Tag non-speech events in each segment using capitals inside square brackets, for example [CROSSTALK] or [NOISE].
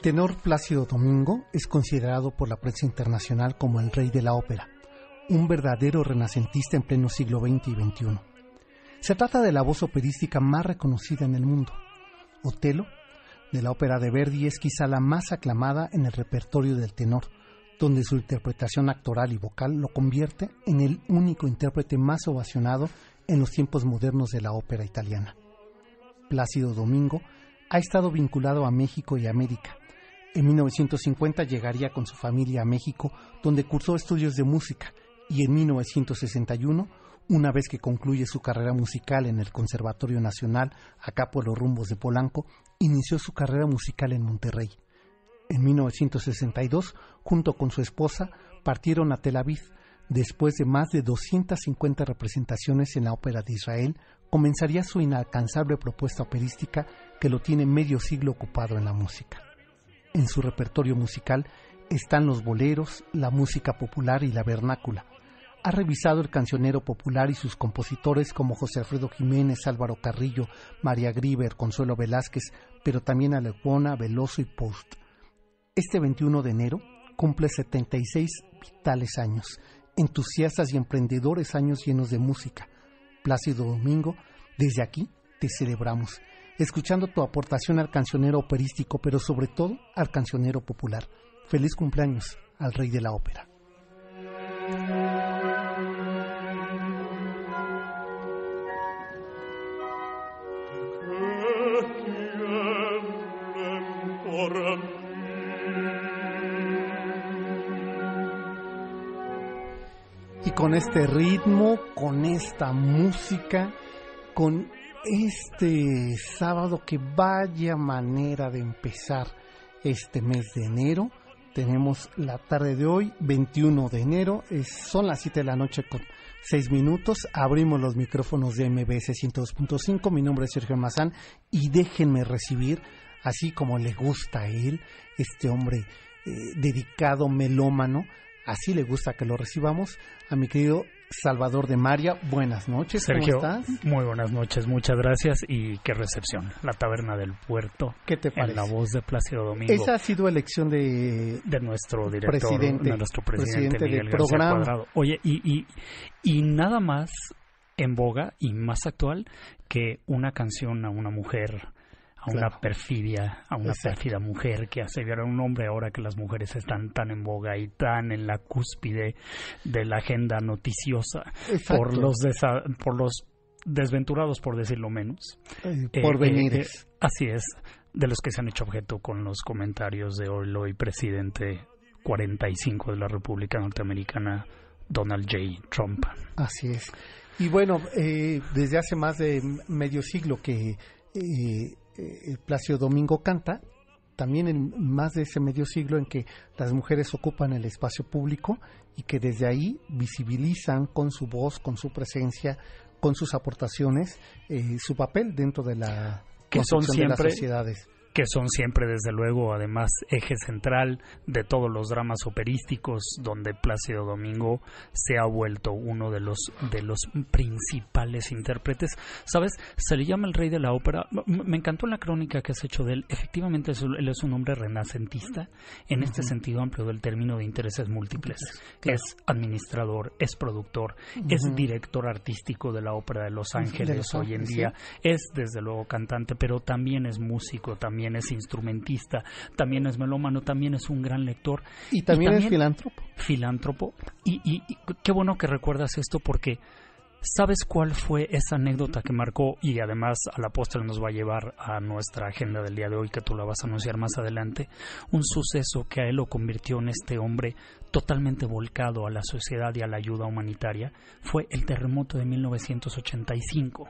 El tenor Plácido Domingo es considerado por la prensa internacional como el rey de la ópera, un verdadero renacentista en pleno siglo XX y XXI. Se trata de la voz operística más reconocida en el mundo. Otelo, de la ópera de Verdi, es quizá la más aclamada en el repertorio del tenor, donde su interpretación actoral y vocal lo convierte en el único intérprete más ovacionado en los tiempos modernos de la ópera italiana. Plácido Domingo ha estado vinculado a México y América. En 1950 llegaría con su familia a México, donde cursó estudios de música, y en 1961, una vez que concluye su carrera musical en el Conservatorio Nacional, acá por los rumbos de Polanco, inició su carrera musical en Monterrey. En 1962, junto con su esposa, partieron a Tel Aviv. Después de más de 250 representaciones en la Ópera de Israel, comenzaría su inalcanzable propuesta operística que lo tiene medio siglo ocupado en la música. En su repertorio musical están los boleros, la música popular y la vernácula. Ha revisado el cancionero popular y sus compositores como José Alfredo Jiménez, Álvaro Carrillo, María Grieber, Consuelo Velázquez, pero también a Veloso y Post. Este 21 de enero cumple 76 vitales años, entusiastas y emprendedores años llenos de música. Plácido Domingo, desde aquí te celebramos, escuchando tu aportación al cancionero operístico, pero sobre todo al cancionero popular. Feliz cumpleaños al rey de la ópera. Y con este ritmo, con esta música, con este sábado que vaya manera de empezar este mes de enero. Tenemos la tarde de hoy, 21 de enero, son las 7 de la noche con 6 minutos. Abrimos los micrófonos de MBS 102.5. Mi nombre es Sergio Mazán y déjenme recibir, así como le gusta a él, este hombre eh, dedicado, melómano, así le gusta que lo recibamos, a mi querido Salvador de María. Buenas noches, Sergio, ¿cómo estás? muy buenas noches, muchas gracias y qué recepción. La Taberna del Puerto, ¿Qué te en parece? la voz de Plácido Domingo, Esa ha sido elección de de nuestro director, presidente- de nuestro presidente, presidente del Miguel García programa. Cuadrado. Oye, y, y, y nada más en boga y más actual que una canción a una mujer, a una Claro. perfidia, a una pérfida mujer que asediara a un hombre ahora que las mujeres están tan en boga y tan en la cúspide de la agenda noticiosa Exacto. por los desa- por los desventurados por decirlo menos eh, Eh, por eh, venir. eh, así es, de los que se han hecho objeto con los comentarios de hoy, hoy presidente 45 de la República Norteamericana, Donald J. Trump. Así es. Y bueno, eh, desde hace más de medio siglo que eh, eh, Plácido Domingo canta, también en más de ese medio siglo en que las mujeres ocupan el espacio público y que desde ahí visibilizan con su voz, con su presencia, con sus aportaciones, eh, su papel dentro de la que son construcción de las sociedades. Que son siempre desde luego además eje central de todos los dramas operísticos donde Plácido Domingo se ha vuelto uno de los de los principales intérpretes. Sabes se le llama el rey de la ópera. Me encantó la crónica que has hecho de él. Efectivamente es- él es un hombre renacentista en este sentido amplio del término de intereses múltiples. Claro. es administrador es productor es director artístico de la ópera de Los Ángeles hoy en día. es desde luego cantante, pero también es músico, también es instrumentista, también es melómano, también es un gran lector, Y también, es también- filántropo. filántropo. Y, y- y qué bueno que recuerdas esto porque ¿sabes cuál fue esa anécdota que marcó y además a la postre nos va a llevar a nuestra agenda del día de hoy que tú la vas a anunciar más adelante? Un suceso que a él lo convirtió en este hombre totalmente volcado a la sociedad y a la ayuda humanitaria fue el terremoto de 1985.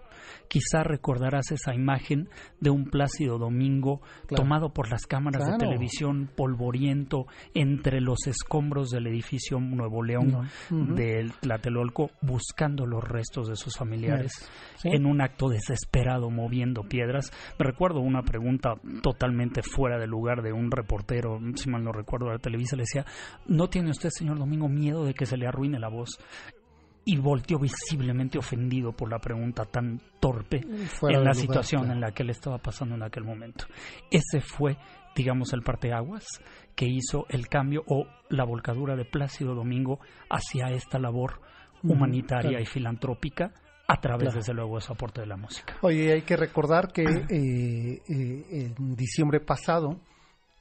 Quizá recordarás esa imagen de un plácido domingo Claro. tomado por las cámaras Claro. de televisión polvoriento entre los escombros del edificio Nuevo León del Tlatelolco buscando los restos de sus familiares Sí. en un acto desesperado moviendo piedras. Me recuerdo una pregunta totalmente fuera de lugar de un reportero, si mal no recuerdo, de la Televisa, le decía, ¿no tiene usted, señor Domingo, miedo de que se le arruine la voz? Y volteó visiblemente ofendido por la pregunta tan torpe Fuera en la lugar, situación claro. en la que él estaba pasando en aquel momento. Ese fue, digamos, el parteaguas que hizo el cambio o la volcadura de Plácido Domingo hacia esta labor humanitaria claro. y filantrópica a través, Claro. desde luego, de su aporte de la música. Oye, hay que recordar que eh, eh, en diciembre pasado,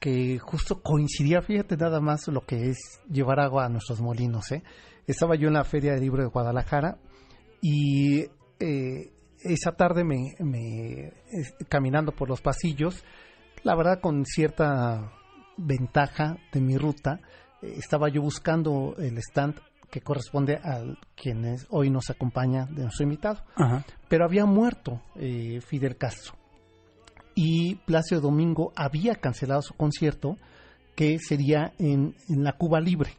que justo coincidía, fíjate nada más lo que es llevar agua a nuestros molinos, ¿eh? Estaba yo en la Feria del Libro de Guadalajara y eh, esa tarde me, caminando por los pasillos, la verdad con cierta ventaja de mi ruta, estaba yo buscando el stand que corresponde al quien es- hoy nos acompaña de nuestro invitado Ajá. pero había muerto eh, Fidel Castro. Y Plácido Domingo había cancelado su concierto, que sería en, en la Cuba Libre.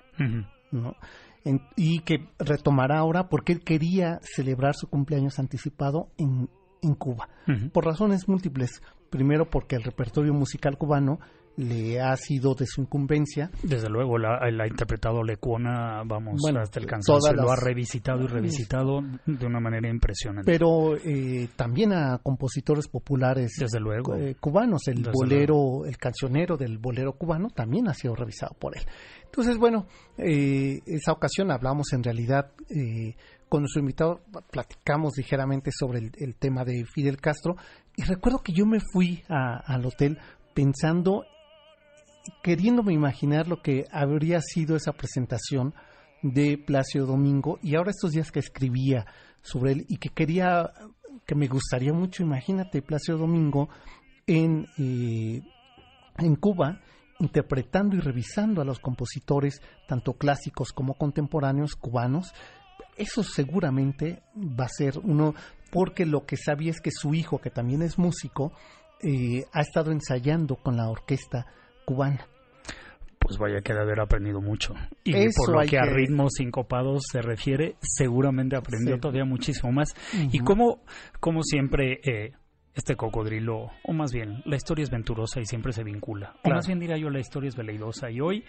¿no? En- y que retomará ahora porque él quería celebrar su cumpleaños anticipado en, en Cuba, por razones múltiples. Primero porque el repertorio musical cubano le ha sido de su incumbencia, Desde luego, la, la ha interpretado Lecuona, vamos, Bueno, hasta el cansancio, lo ha las- revisitado y revisitado de una manera impresionante. pero eh, también a compositores populares Desde luego. eh, cubanos. El Desde bolero, el cancionero del bolero cubano también ha sido revisado por él. Entonces, bueno, eh, esa ocasión hablamos en realidad eh, con nuestro invitado, platicamos ligeramente sobre el, el tema de Fidel Castro y recuerdo que yo me fui a- al hotel pensando, queriéndome imaginar lo que habría sido esa presentación de Plácido Domingo y ahora estos días que escribía sobre él y que quería, que me gustaría mucho, imagínate Plácido Domingo en, eh, en Cuba interpretando y revisando a los compositores, tanto clásicos como contemporáneos cubanos. Eso seguramente va a ser uno, porque lo que sabía es que su hijo, que también es músico, eh, ha estado ensayando con la orquesta cubana. Pues vaya que de haber aprendido mucho. Y Eso por lo que, a ritmos sincopados se refiere, seguramente aprendió Sí. todavía muchísimo más. Y como, como siempre, eh, este cocodrilo, o más bien, la historia es venturosa y siempre se vincula. O más bien diría yo, la historia es veleidosa. Y hoy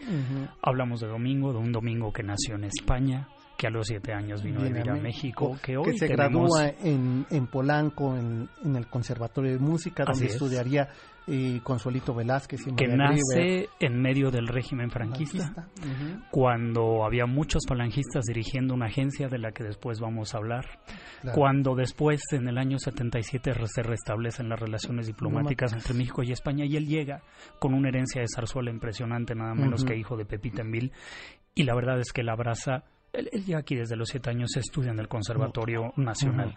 hablamos de Domingo, de un Domingo que nació en España, que a los siete años vino a Viene vivir a México, México, que hoy se tenemos- gradúa en, en Polanco, en, en el Conservatorio de Música, donde es. estudiaría eh, Consuelito Velázquez y que María nace en medio del régimen franquista. cuando había muchos falangistas dirigiendo una agencia de la que después vamos a hablar, claro. cuando después en el año 77 re- se restablecen las relaciones diplomáticas entre México y España y él llega con una herencia de zarzuela impresionante, nada menos que hijo de Pepita Emil, y la verdad es que la abraza, él, él llega aquí desde los siete años, estudia en el Conservatorio Nacional,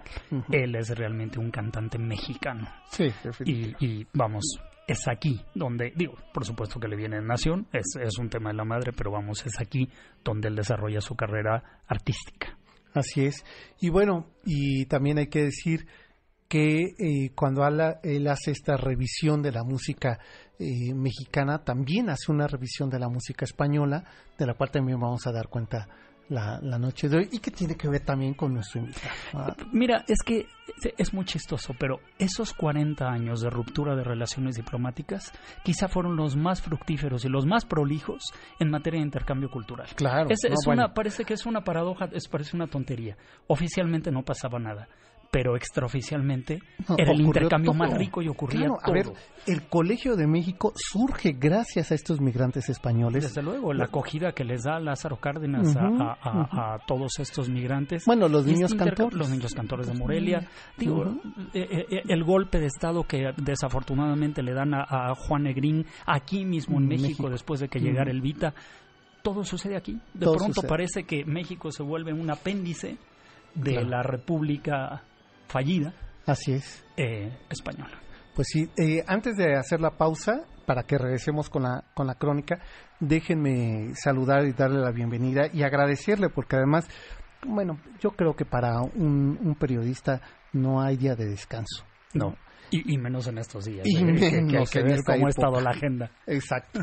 él es realmente un cantante mexicano. Sí, y, y, vamos, es aquí donde, digo, por supuesto que le viene en Nación, es, es un tema de la madre, pero vamos, es aquí donde él desarrolla su carrera artística. Así es. Y bueno, y también hay que decir que eh, cuando él hace esta revisión de la música eh, mexicana, también hace una revisión de la música española, de la cual también vamos a dar cuenta la, la noche de hoy y que tiene que ver también con nuestro invitado. Ah, Mira, es que es muy chistoso, pero esos 40 años de ruptura de relaciones diplomáticas quizá fueron los más fructíferos y los más prolijos en materia de intercambio cultural. Claro. Es, no, es bueno. una, parece que es una paradoja, es, parece una tontería. Oficialmente no pasaba nada, pero extraoficialmente No, era el intercambio todo. más rico y ocurría Claro, a todo. ver, el Colegio de México surge gracias a estos migrantes españoles. Desde luego, la acogida que les da Lázaro Cárdenas a- a, a- a todos estos migrantes. Bueno, los niños este interca- cantores. Los niños cantores de Morelia. Digo, Ujú. eh, eh, el golpe de Estado que desafortunadamente le dan a, a Juan Negrín aquí mismo en En México, México. después de que llegara el Vita. Todo sucede aquí. De Todo pronto sucede. parece que México se vuelve un apéndice de Claro. la República fallida Así es. eh, española. Pues sí, eh, antes de hacer la pausa, para que regresemos con la, con la crónica, déjenme saludar y darle la bienvenida y agradecerle, porque además, bueno, yo creo que para un, un periodista no hay día de descanso. No. Y, y menos en estos días. Y eh, que- que, menos que en esta cómo ha estado la agenda. Exacto.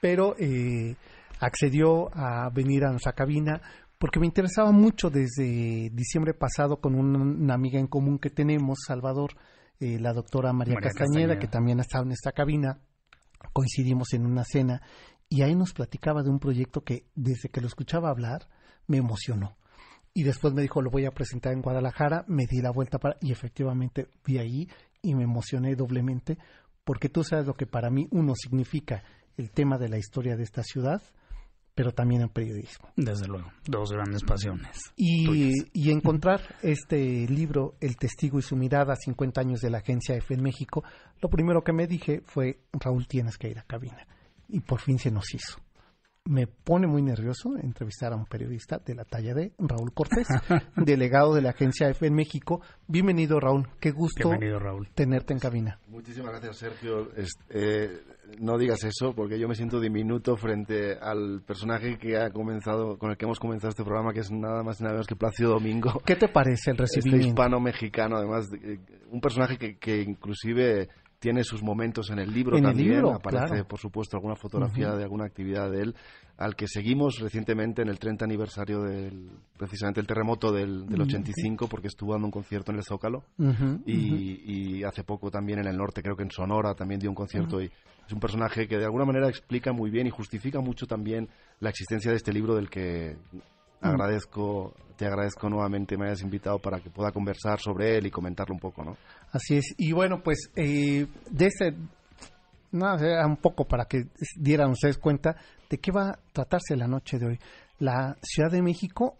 Pero eh, accedió a venir a nuestra cabina porque me interesaba mucho desde diciembre pasado con una, amiga en común que tenemos, Salvador, eh, la doctora María, María Castañeda, Castañeda. que también ha estado en esta cabina. Coincidimos en una cena y ahí nos platicaba de un proyecto que desde que lo escuchaba hablar me emocionó. Y después me dijo, lo voy a presentar en Guadalajara, me di la vuelta para, y efectivamente vi ahí y me emocioné doblemente, porque tú sabes lo que para mí uno significa el tema de la historia de esta ciudad, pero también el periodismo. Desde luego, dos grandes pasiones. Y, y encontrar este libro, El testigo y su mirada, 50 años de la agencia F en México, lo primero que me dije fue, Raúl, tienes que ir a cabina. Y por fin se nos hizo. Me pone muy nervioso entrevistar a un periodista de la talla de Raúl Cortés, [LAUGHS] delegado de la agencia F en México. Bienvenido, Raúl. Qué gusto Bienvenido, Raúl. tenerte en cabina. Muchísimas gracias, Sergio. Es- eh, no digas eso, porque yo me siento diminuto frente al personaje que ha comenzado, con el que hemos comenzado este programa, que es nada más y nada menos que Plácido Domingo. ¿Qué te parece el Este recibimiento? hispano-mexicano, además, de- eh, un personaje que, que inclusive tiene sus momentos en el libro En el también. libro, Aparece, claro. por supuesto, alguna fotografía de alguna actividad de él, al que seguimos recientemente en el 30 aniversario del, precisamente el terremoto del, del Mm, 85, porque estuvo dando un concierto en el Zócalo y, y hace poco también en el norte, creo que en Sonora también dio un concierto y es un personaje que de alguna manera explica muy bien y justifica mucho también la existencia de este libro del que agradezco, te agradezco nuevamente me hayas invitado para que pueda conversar sobre él y comentarlo un poco, ¿no? Así es. Y bueno, pues eh, de ese, no, un poco para que dieran ustedes cuenta de qué va a tratarse la noche de hoy. La Ciudad de México,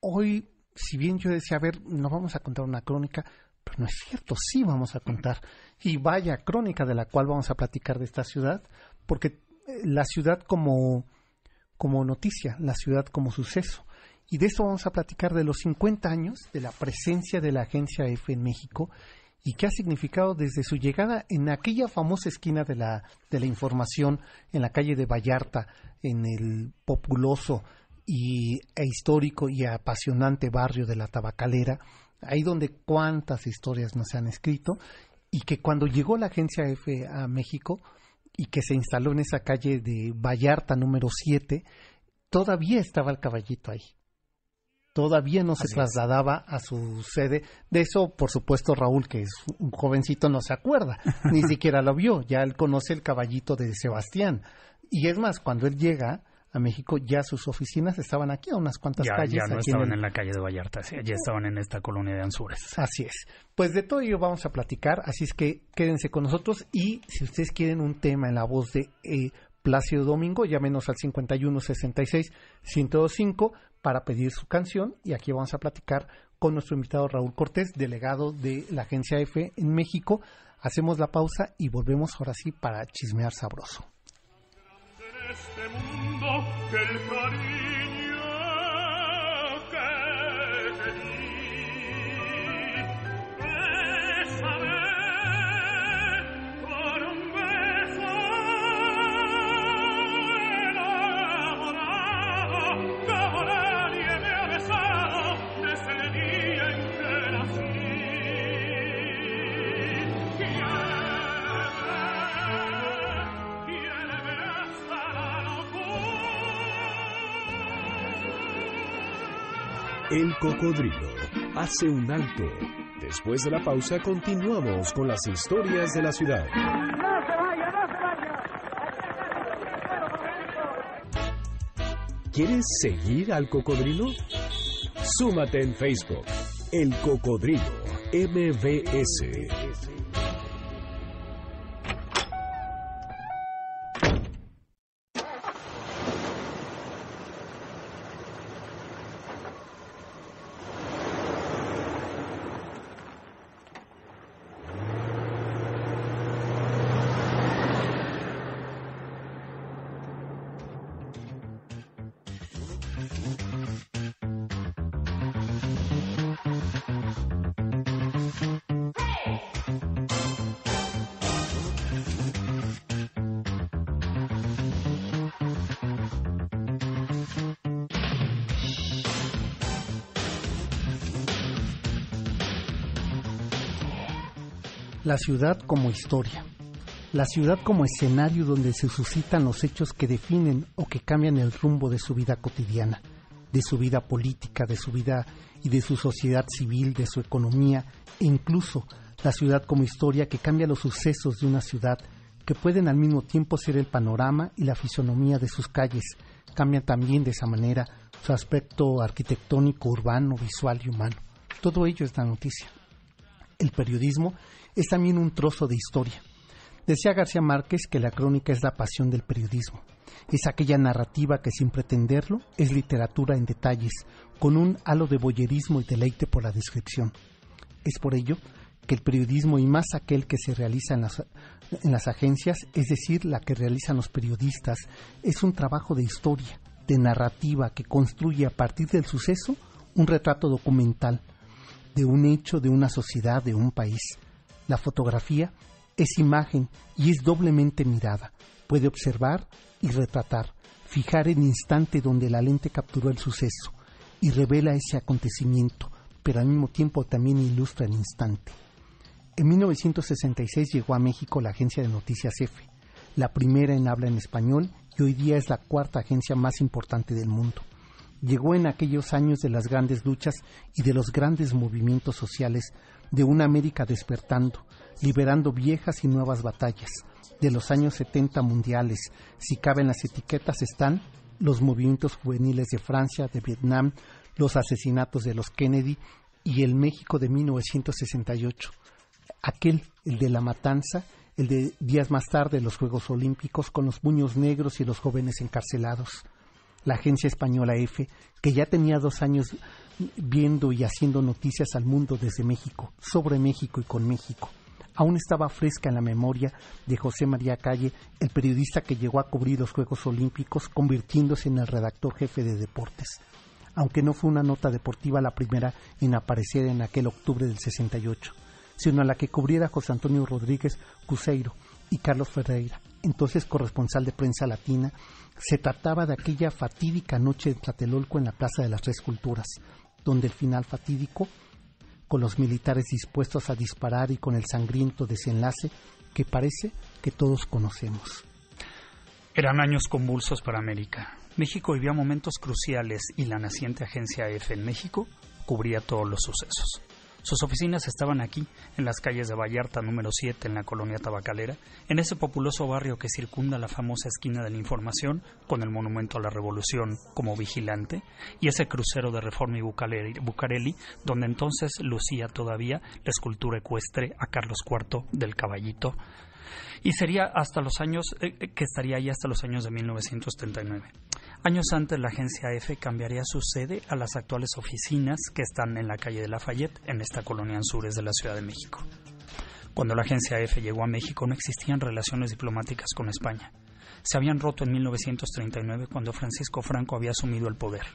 hoy, si bien yo decía, a ver, no vamos a contar una crónica, pero no es cierto, sí vamos a contar. Y vaya crónica de la cual vamos a platicar de esta ciudad, porque eh, la ciudad como, como noticia, la ciudad como suceso. Y de eso vamos a platicar de los 50 años de la presencia de la agencia F en México y qué ha significado desde su llegada en aquella famosa esquina de la, de la información en la calle de Vallarta, en el populoso y, e histórico y apasionante barrio de la Tabacalera, ahí donde cuántas historias nos han escrito, y que cuando llegó la agencia F a México y que se instaló en esa calle de Vallarta número 7, todavía estaba el caballito ahí todavía no se Así es. trasladaba a su sede. De eso, por supuesto, Raúl, que es un jovencito, no se acuerda, ni [LAUGHS] siquiera lo vio. Ya él conoce el caballito de Sebastián. Y es más, cuando él llega a México, ya sus oficinas estaban aquí a unas cuantas Ya, calles. ya no aquí en estaban el- en la calle de Vallarta, sí, ya estaban en esta colonia de Anzures. Así es. Pues de todo ello vamos a platicar, así es que quédense con nosotros y si ustedes quieren un tema en la voz de eh, Plácido Domingo, llámenos al 51 66 1025 para pedir su canción y aquí vamos a platicar con nuestro invitado Raúl Cortés, delegado de la agencia F en México. Hacemos la pausa y volvemos ahora sí para chismear sabroso. El cocodrilo hace un alto. Después de la pausa continuamos con las historias de la ciudad. ¿Quieres seguir al cocodrilo? Súmate en Facebook. El cocodrilo MBS. La ciudad como historia. La ciudad como escenario donde se suscitan los hechos que definen o que cambian el rumbo de su vida cotidiana, de su vida política, de su vida y de su sociedad civil, de su economía e incluso la ciudad como historia que cambia los sucesos de una ciudad que pueden al mismo tiempo ser el panorama y la fisonomía de sus calles. Cambian también de esa manera su aspecto arquitectónico, urbano, visual y humano. Todo ello es la noticia. El periodismo es también un trozo de historia. Decía García Márquez que la crónica es la pasión del periodismo. Es aquella narrativa que sin pretenderlo es literatura en detalles, con un halo de boyerismo y deleite por la descripción. Es por ello que el periodismo y más aquel que se realiza en las, en las agencias, es decir, la que realizan los periodistas, es un trabajo de historia, de narrativa que construye a partir del suceso un retrato documental de un hecho, de una sociedad, de un país. La fotografía es imagen y es doblemente mirada. Puede observar y retratar, fijar el instante donde la lente capturó el suceso y revela ese acontecimiento, pero al mismo tiempo también ilustra el instante. En 1966 llegó a México la agencia de noticias EFE, la primera en habla en español y hoy día es la cuarta agencia más importante del mundo. Llegó en aquellos años de las grandes luchas y de los grandes movimientos sociales de una América despertando, liberando viejas y nuevas batallas. De los años 70 mundiales, si caben las etiquetas, están los movimientos juveniles de Francia, de Vietnam, los asesinatos de los Kennedy y el México de 1968. Aquel, el de la matanza, el de días más tarde los Juegos Olímpicos con los puños negros y los jóvenes encarcelados. La agencia española F, que ya tenía dos años viendo y haciendo noticias al mundo desde México, sobre México y con México. Aún estaba fresca en la memoria de José María Calle, el periodista que llegó a cubrir los Juegos Olímpicos, convirtiéndose en el redactor jefe de deportes. Aunque no fue una nota deportiva la primera en aparecer en aquel octubre del 68, sino la que cubriera José Antonio Rodríguez Cuseiro y Carlos Ferreira, entonces corresponsal de prensa latina, se trataba de aquella fatídica noche de Tlatelolco en la Plaza de las Tres Culturas, donde el final fatídico, con los militares dispuestos a disparar y con el sangriento desenlace que parece que todos conocemos. Eran años convulsos para América. México vivía momentos cruciales y la naciente agencia F en México cubría todos los sucesos. Sus oficinas estaban aquí, en las calles de Vallarta número 7, en la colonia tabacalera, en ese populoso barrio que circunda la famosa esquina de la información, con el monumento a la revolución como vigilante, y ese crucero de Reforma y Bucareli, donde entonces lucía todavía la escultura ecuestre a Carlos IV del Caballito, y sería hasta los años, eh, que estaría ahí hasta los años de 1939. Años antes, la agencia F cambiaría su sede a las actuales oficinas que están en la calle de Lafayette, en esta colonia Anzures de la Ciudad de México. Cuando la agencia F llegó a México no existían relaciones diplomáticas con España. Se habían roto en 1939 cuando Francisco Franco había asumido el poder.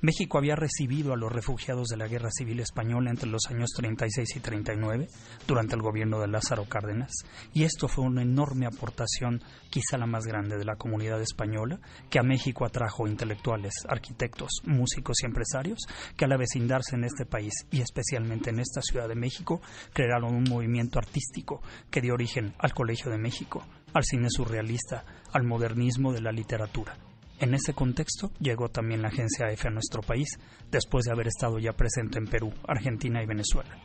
México había recibido a los refugiados de la Guerra Civil Española entre los años 36 y 39, durante el gobierno de Lázaro Cárdenas, y esto fue una enorme aportación, quizá la más grande de la comunidad española, que a México atrajo intelectuales, arquitectos, músicos y empresarios, que al avecindarse en este país y especialmente en esta Ciudad de México, crearon un movimiento artístico que dio origen al Colegio de México, al cine surrealista, al modernismo de la literatura En ese contexto llegó también la agencia EFE a nuestro país, después de haber estado ya presente en Perú, Argentina y Venezuela.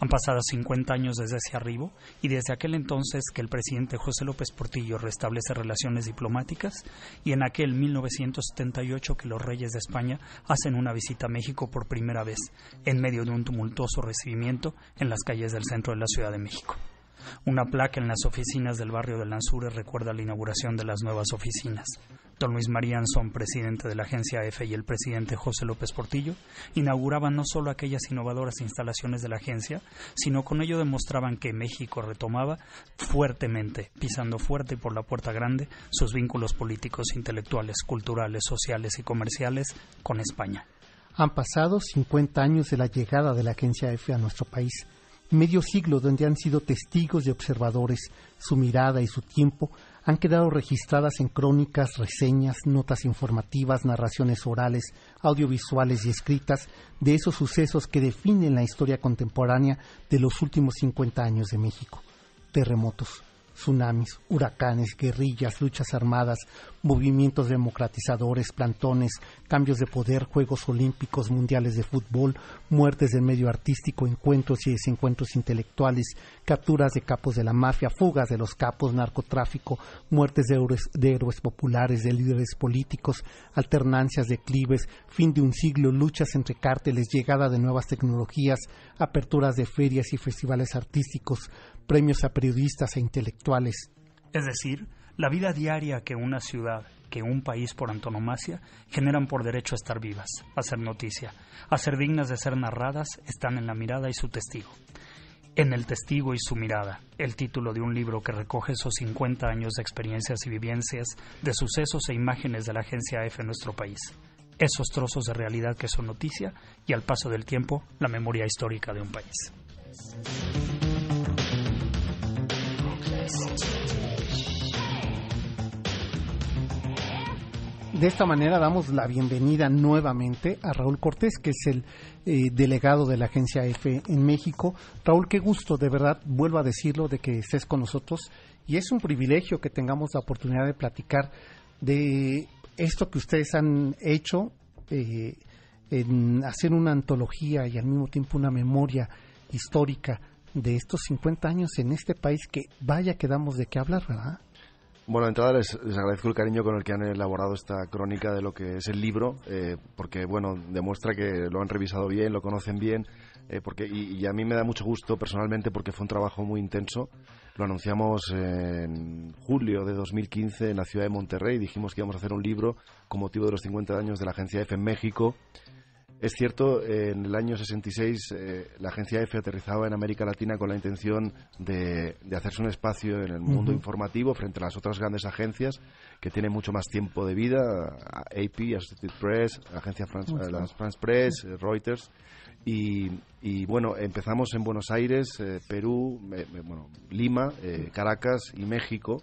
Han pasado 50 años desde ese arribo y desde aquel entonces que el presidente José López Portillo restablece relaciones diplomáticas y en aquel 1978 que los reyes de España hacen una visita a México por primera vez en medio de un tumultuoso recibimiento en las calles del centro de la Ciudad de México. Una placa en las oficinas del barrio de Lanzures recuerda la inauguración de las nuevas oficinas. Don Luis María Anzón, presidente de la agencia EFE, y el presidente José López Portillo inauguraban no solo aquellas innovadoras instalaciones de la agencia, sino con ello demostraban que México retomaba fuertemente, pisando fuerte por la puerta grande, sus vínculos políticos, intelectuales, culturales, sociales y comerciales con España. Han pasado 50 años de la llegada de la agencia EFE a nuestro país medio siglo donde han sido testigos y observadores, su mirada y su tiempo han quedado registradas en crónicas, reseñas, notas informativas, narraciones orales, audiovisuales y escritas de esos sucesos que definen la historia contemporánea de los últimos 50 años de México. Terremotos, tsunamis, huracanes, guerrillas, luchas armadas, movimientos democratizadores, plantones, cambios de poder, Juegos Olímpicos, Mundiales de Fútbol, muertes del medio artístico, encuentros y desencuentros intelectuales, capturas de capos de la mafia, fugas de los capos, narcotráfico, muertes de héroes, de héroes populares, de líderes políticos, alternancias, declives, fin de un siglo, luchas entre cárteles, llegada de nuevas tecnologías, aperturas de ferias y festivales artísticos, premios a periodistas e intelectuales. Es decir, la vida diaria que una ciudad, que un país por antonomasia, generan por derecho a estar vivas, a ser noticia, a ser dignas de ser narradas, están en la mirada y su testigo. En el testigo y su mirada, el título de un libro que recoge esos 50 años de experiencias y vivencias, de sucesos e imágenes de la agencia F en nuestro país. Esos trozos de realidad que son noticia y al paso del tiempo la memoria histórica de un país. De esta manera damos la bienvenida nuevamente a Raúl Cortés, que es el eh, delegado de la agencia F en México. Raúl, qué gusto, de verdad, vuelvo a decirlo, de que estés con nosotros. Y es un privilegio que tengamos la oportunidad de platicar de esto que ustedes han hecho, eh, en hacer una antología y al mismo tiempo una memoria histórica de estos 50 años en este país que vaya que damos de qué hablar, ¿verdad? Bueno, de entrada les, agradezco el cariño con el que han elaborado esta crónica de lo que es el libro, eh, porque bueno, demuestra que lo han revisado bien, lo conocen bien, eh, porque y, a mí me da mucho gusto personalmente porque fue un trabajo muy intenso. Lo anunciamos en julio de 2015 en la ciudad de Monterrey, dijimos que íbamos a hacer un libro con motivo de los 50 años de la agencia F en México. Es cierto, en el año 66 eh, la agencia EFE aterrizaba en América Latina con la intención de, hacerse un espacio en el mundo informativo frente a las otras grandes agencias que tienen mucho más tiempo de vida, AP, Associated Press, Agencia France, France Press, eh, Reuters. Y, bueno, empezamos en Buenos Aires, eh, Perú, bueno, Lima, Caracas y México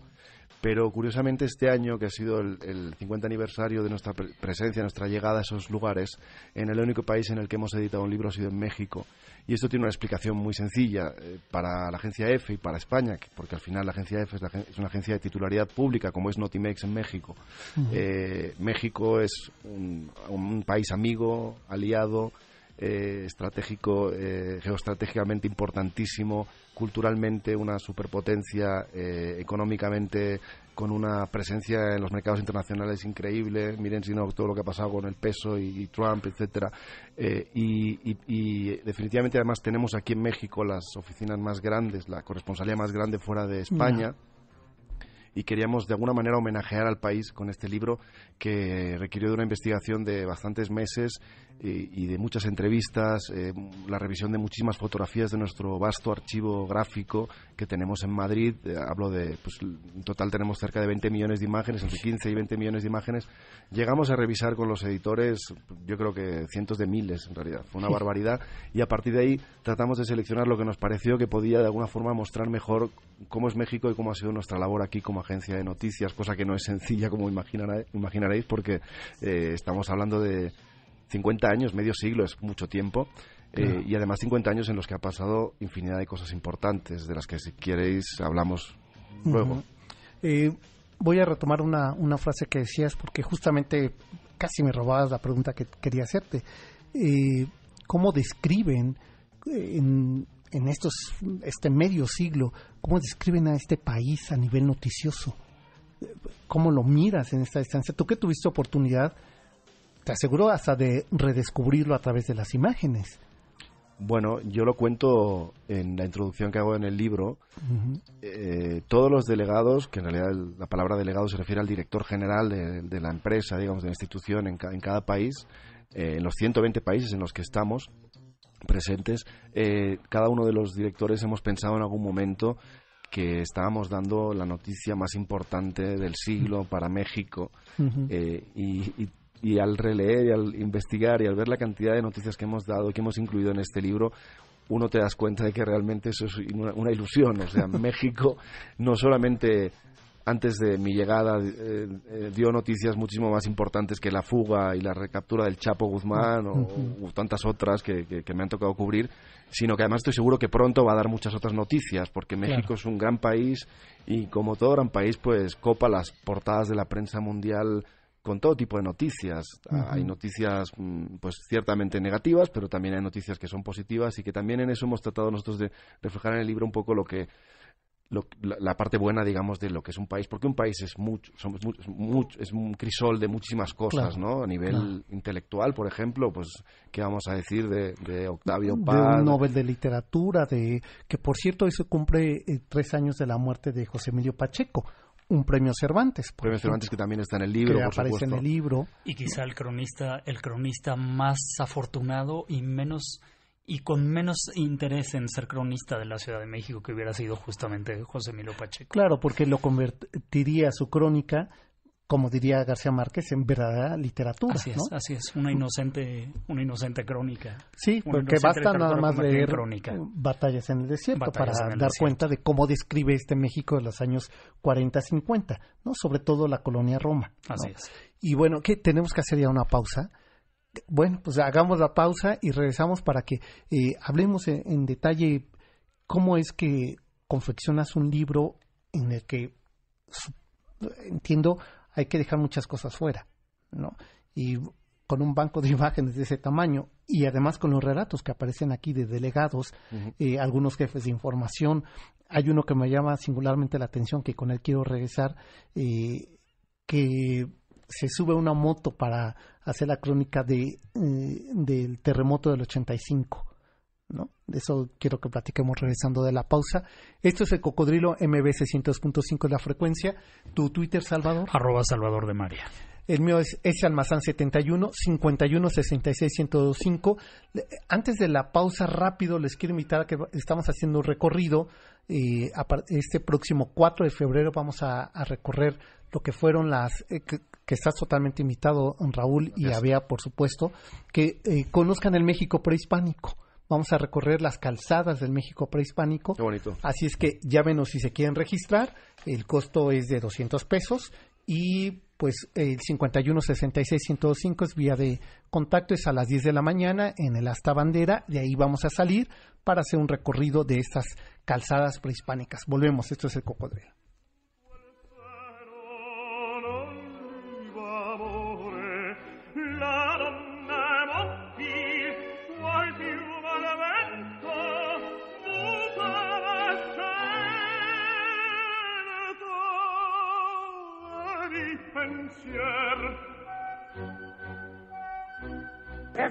pero curiosamente este año, que ha sido el, 50 aniversario de nuestra presencia, nuestra llegada a esos lugares, en el único país en el que hemos editado un libro ha sido en México. Y esto tiene una explicación muy sencilla eh, para la agencia EFE y para España, porque al final la agencia EFE es, una agencia de titularidad pública, como es Notimex en México. Eh, México es un país amigo, aliado, eh, estratégico, eh, geoestratégicamente importantísimo, culturalmente una superpotencia, eh, económicamente con una presencia en los mercados internacionales increíble. Miren si no todo lo que ha pasado con el peso y, Trump, etcétera. y, definitivamente además tenemos aquí en México las oficinas más grandes, la corresponsalía más grande fuera de España y queríamos de alguna manera homenajear al país con este libro que requirió de una investigación de bastantes meses y, de muchas entrevistas, eh, la revisión de muchísimas fotografías de nuestro vasto archivo gráfico que tenemos en Madrid. Eh, hablo de, pues en total tenemos cerca de 20 millones de imágenes, entre 15 y 20 millones de imágenes. Llegamos a revisar con los editores, yo creo que cientos de miles en realidad, fue una barbaridad. Y a partir de ahí tratamos de seleccionar lo que nos pareció que podía de alguna forma mostrar mejor cómo es México y cómo ha sido nuestra labor aquí como agencia de noticias, cosa que no es sencilla como imaginaréis, porque eh, estamos hablando de 50 años, medio siglo, es mucho tiempo. Eh, y además 50 años en los que ha pasado infinidad de cosas importantes, de las que si queréis hablamos luego. Eh, voy a retomar una, una frase que decías porque justamente casi me robabas la pregunta que quería hacerte. Eh, ¿Cómo describen en, en estos este medio siglo, cómo describen a este país a nivel noticioso? ¿Cómo lo miras en esta distancia? Tú que tuviste oportunidad, te aseguro hasta de redescubrirlo a través de las imágenes. Bueno, yo lo cuento en la introducción que hago en el libro. Eh, todos los delegados, que en realidad la palabra delegado se refiere al director general de, de la empresa, digamos, de la institución en, ca- en cada país, eh, en los 120 países en los que estamos presentes, eh, cada uno de los directores hemos pensado en algún momento que estábamos dando la noticia más importante del siglo para México eh, y, y- y al releer y al investigar y al ver la cantidad de noticias que hemos dado y que hemos incluido en este libro, uno te das cuenta de que realmente eso es una, una ilusión. O sea, [LAUGHS] México no solamente antes de mi llegada eh, eh, dio noticias muchísimo más importantes que la fuga y la recaptura del Chapo Guzmán o, tantas otras que, que- que me han tocado cubrir, sino que además estoy seguro que pronto va a dar muchas otras noticias, porque México es un gran país y como todo gran país, pues copa las portadas de la prensa mundial con todo tipo de noticias. Ah, Hay noticias, mm, pues ciertamente negativas, pero también hay noticias que son positivas y que también en eso hemos tratado nosotros de reflejar en el libro un poco lo que lo- la, la parte buena, digamos, de lo que es un país, porque un país es mucho, somos mu- es, mucho- es un crisol de muchísimas cosas, Claro, ¿no? A nivel claro. intelectual, por ejemplo, pues, ¿qué vamos a decir de, de Octavio de Paz? un Nobel de Literatura, de que por cierto hoy se cumple eh, tres años de la muerte de José Emilio Pacheco, un premio Cervantes, Premio ejemplo, Cervantes que también está en el libro, que por aparece supuesto. en el libro. Y quizá el cronista, el cronista más afortunado y menos y con menos interés en ser cronista de la Ciudad de México que hubiera sido justamente José Emilio Pacheco. Claro, porque lo convertiría su crónica, como diría García Márquez, en verdadera literatura. Así es, ¿no? así es, una inocente, una inocente crónica. Sí, Una porque basta nada más leer crónica. Batallas en el Desierto Batallas para el dar Desierto. cuenta de cómo describe este México de los años 40-50, ¿no? Sobre todo la colonia Roma. ¿no? Así es. Y bueno, ¿qué? Tenemos que hacer ya una pausa. Bueno, pues hagamos la pausa y regresamos para que eh, hablemos en, en detalle cómo es que confeccionas un libro en el que, entiendo, hay que dejar muchas cosas fuera, ¿no? Y con un banco de [LAUGHS] imágenes de ese tamaño y además con los relatos que aparecen aquí de delegados, eh, algunos jefes de información. Hay uno que me llama singularmente la atención, que con él quiero regresar, eh, que se sube a una moto para hacer la crónica de, eh, del terremoto del 85. ¿no? De eso quiero que platiquemos regresando de la pausa. Esto es el Cocodrilo MBC 102.5 la frecuencia. Tu Twitter, Salvador. Arroba Salvador de María. El mío es S Almazán 71 51 66 1025. Le- Antes de la pausa, rápido, les quiero invitar a que estamos haciendo un recorrido. eh, este próximo 4 de febrero vamos a, a recorrer lo que fueron las. eh, que, estás totalmente invitado, Raúl y. Abea, por supuesto, que eh, conozcan el México prehispánico. Vamos a recorrer las calzadas del México prehispánico. Qué bonito. Así es que llámenos si se quieren registrar. El costo es de 200 pesos y pues el 51 66 105 es vía de contacto, es a las 10 de la mañana en el Asta Bandera. De ahí vamos a salir para hacer un recorrido de estas calzadas prehispánicas. Volvemos, esto es el cocodrilo.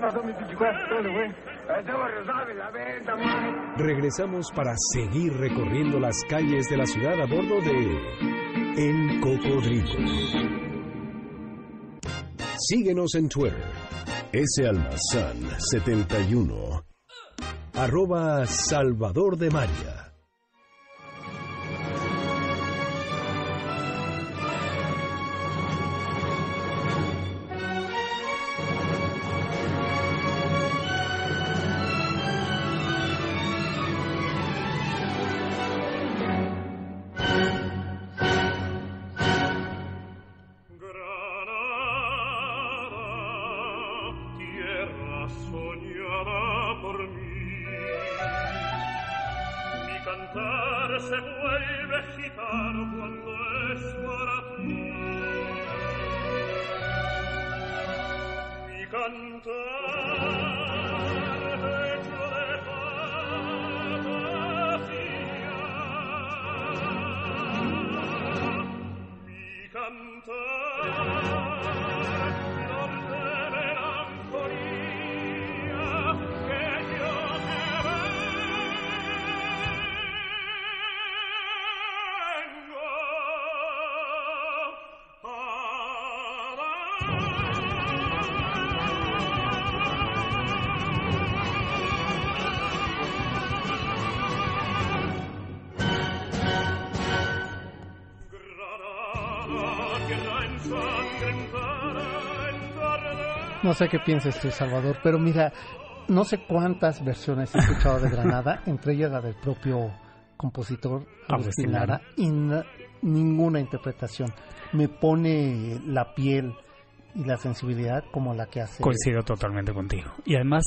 Eso son mis 24 soles, güey. Estamos rosados, la venta, güey. Regresamos para seguir recorriendo las calles de la ciudad a bordo de El Cocodrilo. Síguenos en Twitter. S Almazán 71. Arroba Salvador de María. No sé qué piensas tú, Salvador, pero mira, no sé cuántas versiones he escuchado de Granada, [LAUGHS] entre ellas la del propio compositor Agustín Lara, y ninguna interpretación. Me pone la piel y la sensibilidad como la que hace. Coincido totalmente contigo. Y además,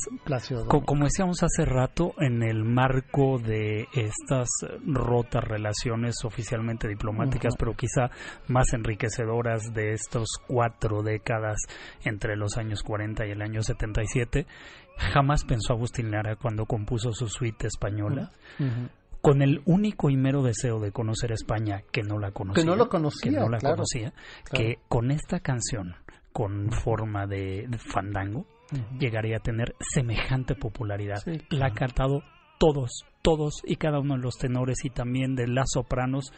como decíamos hace rato, en el marco de estas rotas relaciones oficialmente diplomáticas, pero quizá más enriquecedoras de estos cuatro décadas entre los años 40 y el año 77, jamás pensó Agustín Lara cuando compuso su suite española. con el único y mero deseo de conocer España que no la conocía, que no lo conocía, que no la conocía, que con esta canción con forma de, fandango, llegaría a tener semejante popularidad. La ha cantado todos, todos y cada uno de los tenores y también de las sopranos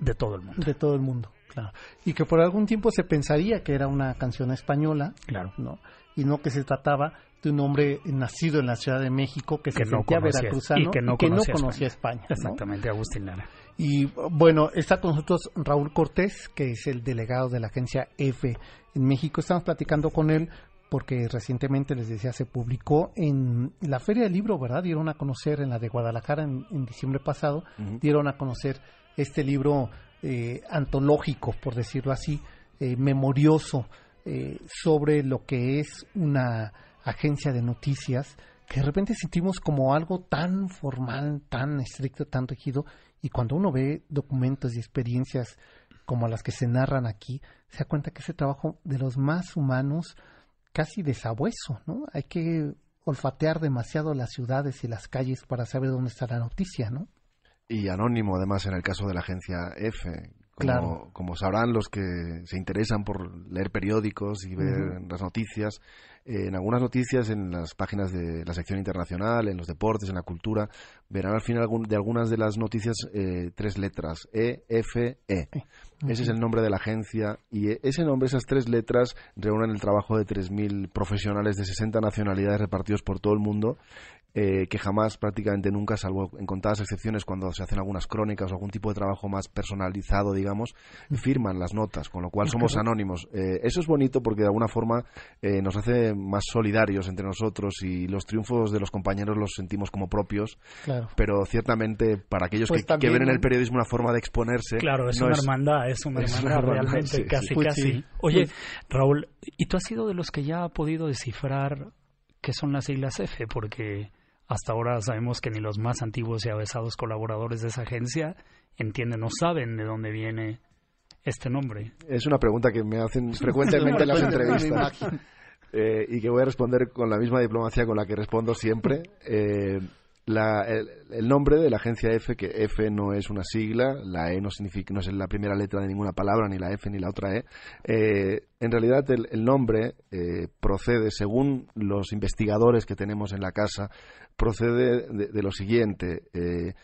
de todo el mundo. De todo el mundo, claro. Y que por algún tiempo se pensaría que era una canción española, claro. ¿no? Y no que se trataba de un hombre nacido en la Ciudad de México que, se sentía veracruzano y que no, conocía, España. Exactamente, Agustín Lara. Y bueno, está con nosotros Raúl Cortés, que es el delegado de la agencia F en México. Estamos platicando con él porque recientemente, les decía, se publicó en la Feria del Libro, ¿verdad? Dieron a conocer en la de Guadalajara en, diciembre pasado, dieron a conocer este libro eh, antológico, por decirlo así, eh, memorioso, eh, sobre lo que es una agencia de noticias que de repente sentimos como algo tan formal, tan estricto, tan rígido, y cuando uno ve documentos y experiencias como las que se narran aquí, se da cuenta que ese trabajo de los más humanos, casi de sabueso, ¿no? Hay que olfatear demasiado las ciudades y las calles para saber dónde está la noticia, ¿no? Y anónimo, además, en el caso de la agencia F. Como, claro. como sabrán los que se interesan por leer periódicos y ver las noticias, en algunas noticias, en las páginas de la sección internacional, en los deportes, en la cultura, verán al final de algunas de las noticias eh, tres letras, E, F, E. Ese es el nombre de la agencia y e, ese nombre, esas tres letras, reúnen el trabajo de 3.000 profesionales de 60 nacionalidades repartidos por todo el mundo eh, que jamás, prácticamente nunca, salvo en contadas excepciones cuando se hacen algunas crónicas o algún tipo de trabajo más personalizado, digamos, firman las notas, con lo cual somos anónimos. Eh, eso es bonito porque de alguna forma eh, nos hace más solidarios entre nosotros y los triunfos de los compañeros los sentimos como propios, pero ciertamente para aquellos pues que, ven en el periodismo una forma de exponerse... Claro, es una hermandad, es una [LAUGHS] hermandad, realmente, casi, casi. Oye, Raúl, ¿y tú has sido de los que ya ha podido descifrar qué son las siglas F? Porque hasta ahora sabemos que ni los más antiguos y avesados colaboradores de esa agencia entienden o saben de dónde viene este nombre. Es una pregunta que me hacen frecuentemente en las entrevistas eh, y que voy a responder con la misma diplomacia con la que respondo siempre. Eh, el, nombre de la agencia F, que F no es una sigla, la E no significa, no es la primera letra de ninguna palabra, ni la F ni la otra E. Eh, en realidad el, nombre eh, procede, según los investigadores que tenemos en la casa, procede de, lo siguiente. Eh,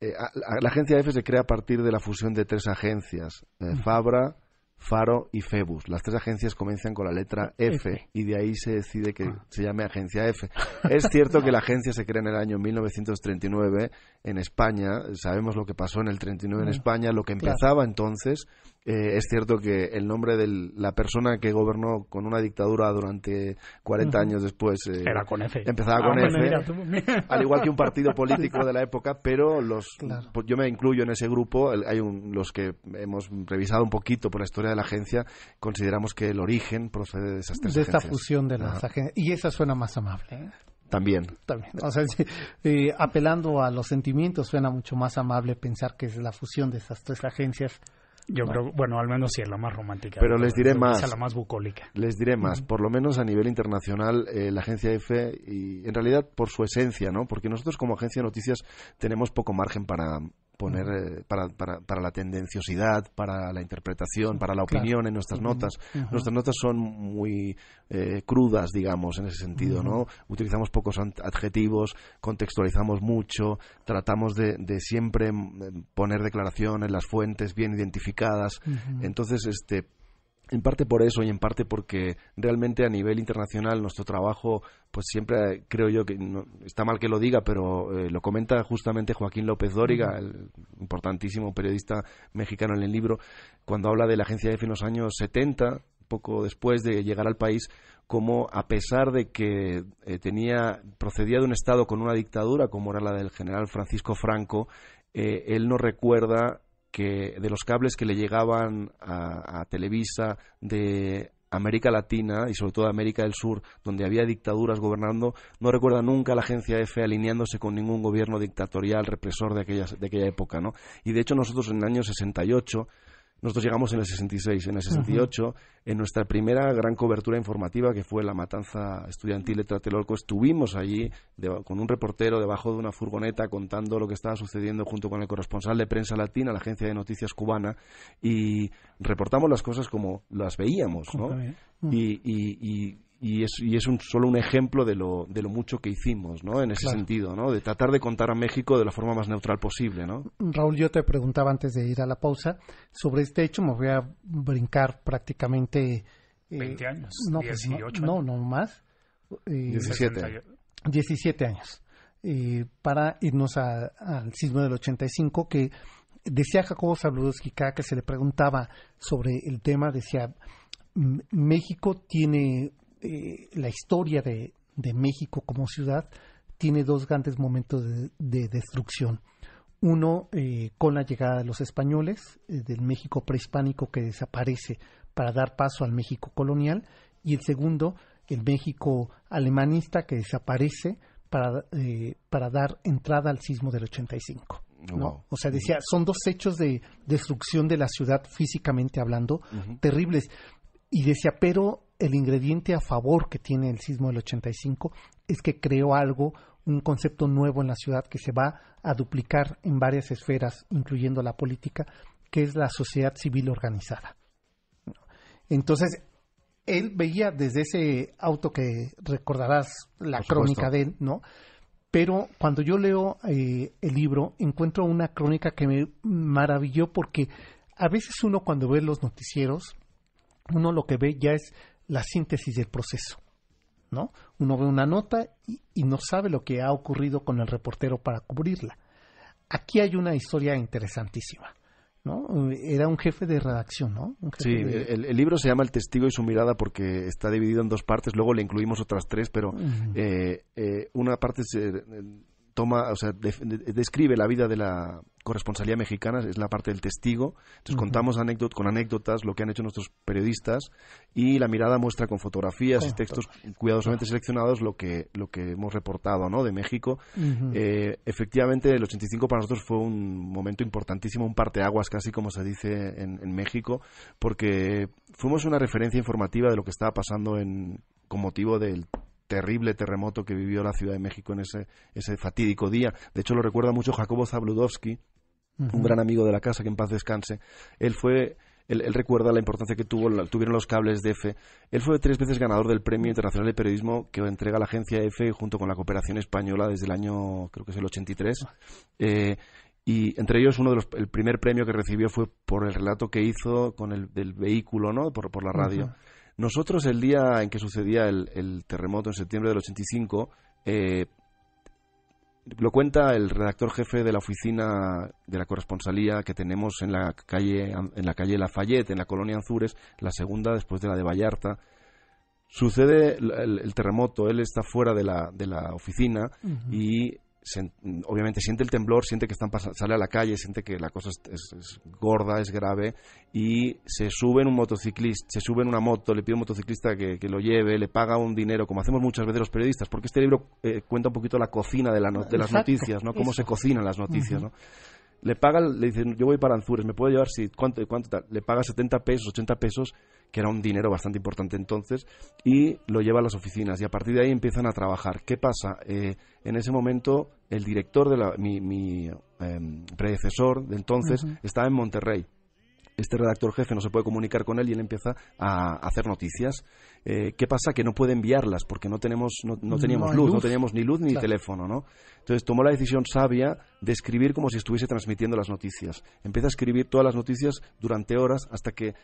la agencia F se crea a partir de la fusión de tres agencias, Fabra, Faro y Febus. Las tres agencias comienzan con la letra F, y de ahí se decide que ah. se llame Agencia F. [LAUGHS] Es cierto que la agencia se crea en el año 1939 en España. Sabemos lo que pasó en el 39 en España, lo que empezaba entonces eh, es cierto que el nombre de la persona que gobernó con una dictadura durante 40 años después eh, Era con F. empezaba ah, con F, al igual que un partido [LAUGHS] político de la época, pero los pues yo me incluyo en ese grupo, hay los que hemos revisado un poquito por la historia de la agencia, consideramos que el origen procede de esas tres De esta fusión de las agencias, y esa suena más amable. ¿eh? También. También. O sea, [LAUGHS] apelando a los sentimientos, suena mucho más amable pensar que es la fusión de esas tres agencias Yo creo, bueno, al menos sí es la más romántica. Pero les diré más. la más bucólica. Les diré más. Por lo menos a nivel internacional, eh, la agencia EFE, y en realidad por su esencia, ¿no? Porque nosotros como agencia de noticias tenemos poco margen para poner eh, para, para, para, la tendenciosidad, para la interpretación, para la opinión en nuestras notas. Nuestras notas son muy eh, crudas, digamos, en ese sentido, ¿no? Utilizamos pocos adjetivos, contextualizamos mucho, tratamos de, de siempre mm, poner declaraciones, las fuentes bien identificadas. Entonces, este en parte por eso y en parte porque realmente a nivel internacional nuestro trabajo, pues siempre creo yo que está mal que lo diga, pero eh, lo comenta justamente Joaquín López Dóriga, el importantísimo periodista mexicano en el libro, cuando habla de la agencia EFE en los años 70, poco después de llegar al país, como a pesar de que eh, tenía procedía de un estado con una dictadura como era la del general Francisco Franco, eh, él no recuerda que de los cables que le llegaban a, Televisa de América Latina y sobre todo América del Sur, donde había dictaduras gobernando, no recuerda nunca la agencia EFE alineándose con ningún gobierno dictatorial represor de aquella, de aquella época, ¿no? Y de hecho nosotros en el año 68 nosotros llegamos en el 66, en el 68, en nuestra primera gran cobertura informativa, que fue la matanza estudiantil de Tlatelolco, estuvimos allí con un reportero debajo de una furgoneta contando lo que estaba sucediendo junto con el corresponsal de prensa latina, la agencia de noticias cubana, y reportamos las cosas como las veíamos, ¿no? y, y y es, y es un, solo un ejemplo de lo, de lo mucho que hicimos, ¿no? En ese sentido, ¿no? De tratar de contar a México de la forma más neutral posible, ¿no? Raúl, yo te preguntaba antes de ir a la pausa sobre este hecho, me voy a brincar prácticamente... 20 eh, años, no, 18 pues, no, no, más. Eh, 17. 17 años. Eh, para irnos al sismo del 85, que decía Jacobo Zabludowski que se le preguntaba sobre el tema, decía, México tiene eh, la historia de, México como ciudad tiene dos grandes momentos de, destrucción. Uno eh, con la llegada de los españoles, eh, del México prehispánico que desaparece para dar paso al México colonial, y el segundo, el México alemanista que desaparece para, para dar entrada al sismo del 85. ¿no? O sea, decía, son dos hechos de destrucción de la ciudad físicamente hablando, terribles. Y decía, pero el ingrediente a favor que tiene el sismo del 85 es que creó algo, un concepto nuevo en la ciudad que se va a duplicar en varias esferas, incluyendo la política, que es la sociedad civil organizada. Entonces, él veía desde ese auto que recordarás la crónica de él, ¿no? Pero cuando yo leo eh, el libro, encuentro una crónica que me maravilló porque a veces uno cuando ve los noticieros, uno lo que ve ya es la síntesis del proceso. ¿no? Uno ve una nota y, no sabe lo que ha ocurrido con el reportero para cubrirla. Aquí hay una historia interesantísima. ¿no? Era un jefe de redacción, ¿no? sí, el, libro se llama El testigo y su mirada porque está dividido en dos partes, luego le incluimos otras tres, pero eh, eh, una parte se, toma, o sea, describe la vida de la corresponsalía mexicana, es la parte del testigo. Entonces contamos anécdotas, con anécdotas lo que han hecho nuestros periodistas y la mirada muestra con fotografías y textos cuidadosamente seleccionados lo que, lo que hemos reportado ¿no? de México. Eh, efectivamente, el 85 para nosotros fue un momento importantísimo, un parteaguas casi como se dice en, en México, porque fuimos una referencia informativa de lo que estaba pasando en, con motivo del terrible terremoto que vivió la Ciudad de México en ese, ese fatídico día. De hecho, lo recuerda mucho Jacobo Zabludowski, un gran amigo de la casa, que en paz descanse. Él fue él, recuerda la importancia que tuvo, tuvieron los cables de EFE. Él fue tres veces ganador del Premio Internacional de Periodismo que entrega la agencia EFE junto con la cooperación española desde el año, creo que es el 83. Eh, y entre ellos uno de los, el primer premio que recibió fue por el relato que hizo con el del vehículo, ¿no? Por, por la radio. Nosotros el día en que sucedía el, terremoto en septiembre del 85, eh, lo cuenta el redactor jefe de la oficina de la corresponsalía que tenemos en la calle en la calle Lafayette, en la colonia Anzures, la segunda después de la de Vallarta. Sucede el, terremoto, él está fuera de la, de la oficina y obviamente siente el temblor, siente que están sale a la calle, siente que la cosa es, gorda, es grave y se sube en un motociclista, se sube en una moto, le pide a un motociclista que, lo lleve, le paga un dinero, como hacemos muchas veces los periodistas, porque este libro eh, cuenta un poquito la cocina de, la de las noticias, ¿no? Cómo se cocinan las noticias, ¿no? Le paga, le dice, yo voy para Anzures, ¿me puedo llevar? Sí, ¿cuánto, cuánto tal? Le paga 70 pesos, 80 pesos, que era un dinero bastante importante entonces, y lo lleva a las oficinas. Y a partir de ahí empiezan a trabajar. ¿Qué pasa? Eh, en ese momento, el director de la, mi, mi em, predecesor de entonces estaba en Monterrey este redactor jefe no se puede comunicar con él y él empieza a hacer noticias. Eh, ¿Qué pasa? Que no puede enviarlas porque no tenemos no, no teníamos hay luz, no luz. teníamos ni luz ni teléfono, ¿no? Entonces tomó la decisión sabia de escribir como si estuviese transmitiendo las noticias. Empieza a escribir todas las noticias durante horas hasta que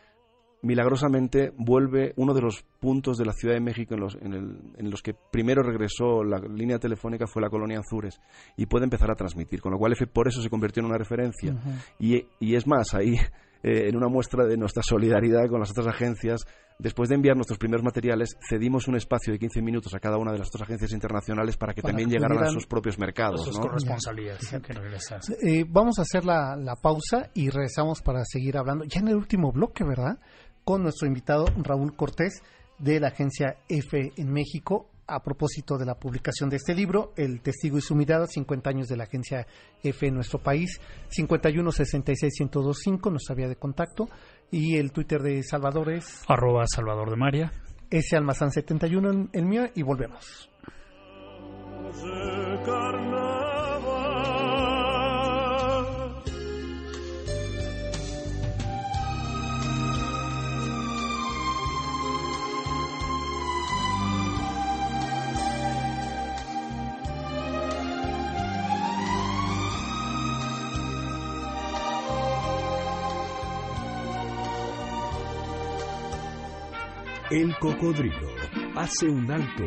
milagrosamente vuelve uno de los puntos de la Ciudad de México en los, en, el- en los que primero regresó la línea telefónica fue la colonia Anzures y puede empezar a transmitir, con lo cual por eso se convirtió en una referencia. y, y es más, ahí eh, en una muestra de nuestra solidaridad con las otras agencias, después de enviar nuestros primeros materiales, cedimos un espacio de 15 minutos a cada una de las otras agencias internacionales para que Para también que llegaran a sus propios mercados. Sus ¿no? corresponsalías que regresas. Eh, vamos a hacer la, la pausa y regresamos para seguir hablando, ya en el último bloque, ¿verdad? Con nuestro invitado Raúl Cortés de la agencia F en México a propósito de la publicación de este libro, El Testigo y su Mirada, 50 años de la agencia F en nuestro país, 51 66 1025, nuestra vía de contacto, y el Twitter de Salvador es Arroba Salvador de María. ese almazán 71 el, el mío y volvemos. El cocodrilo hace un alto.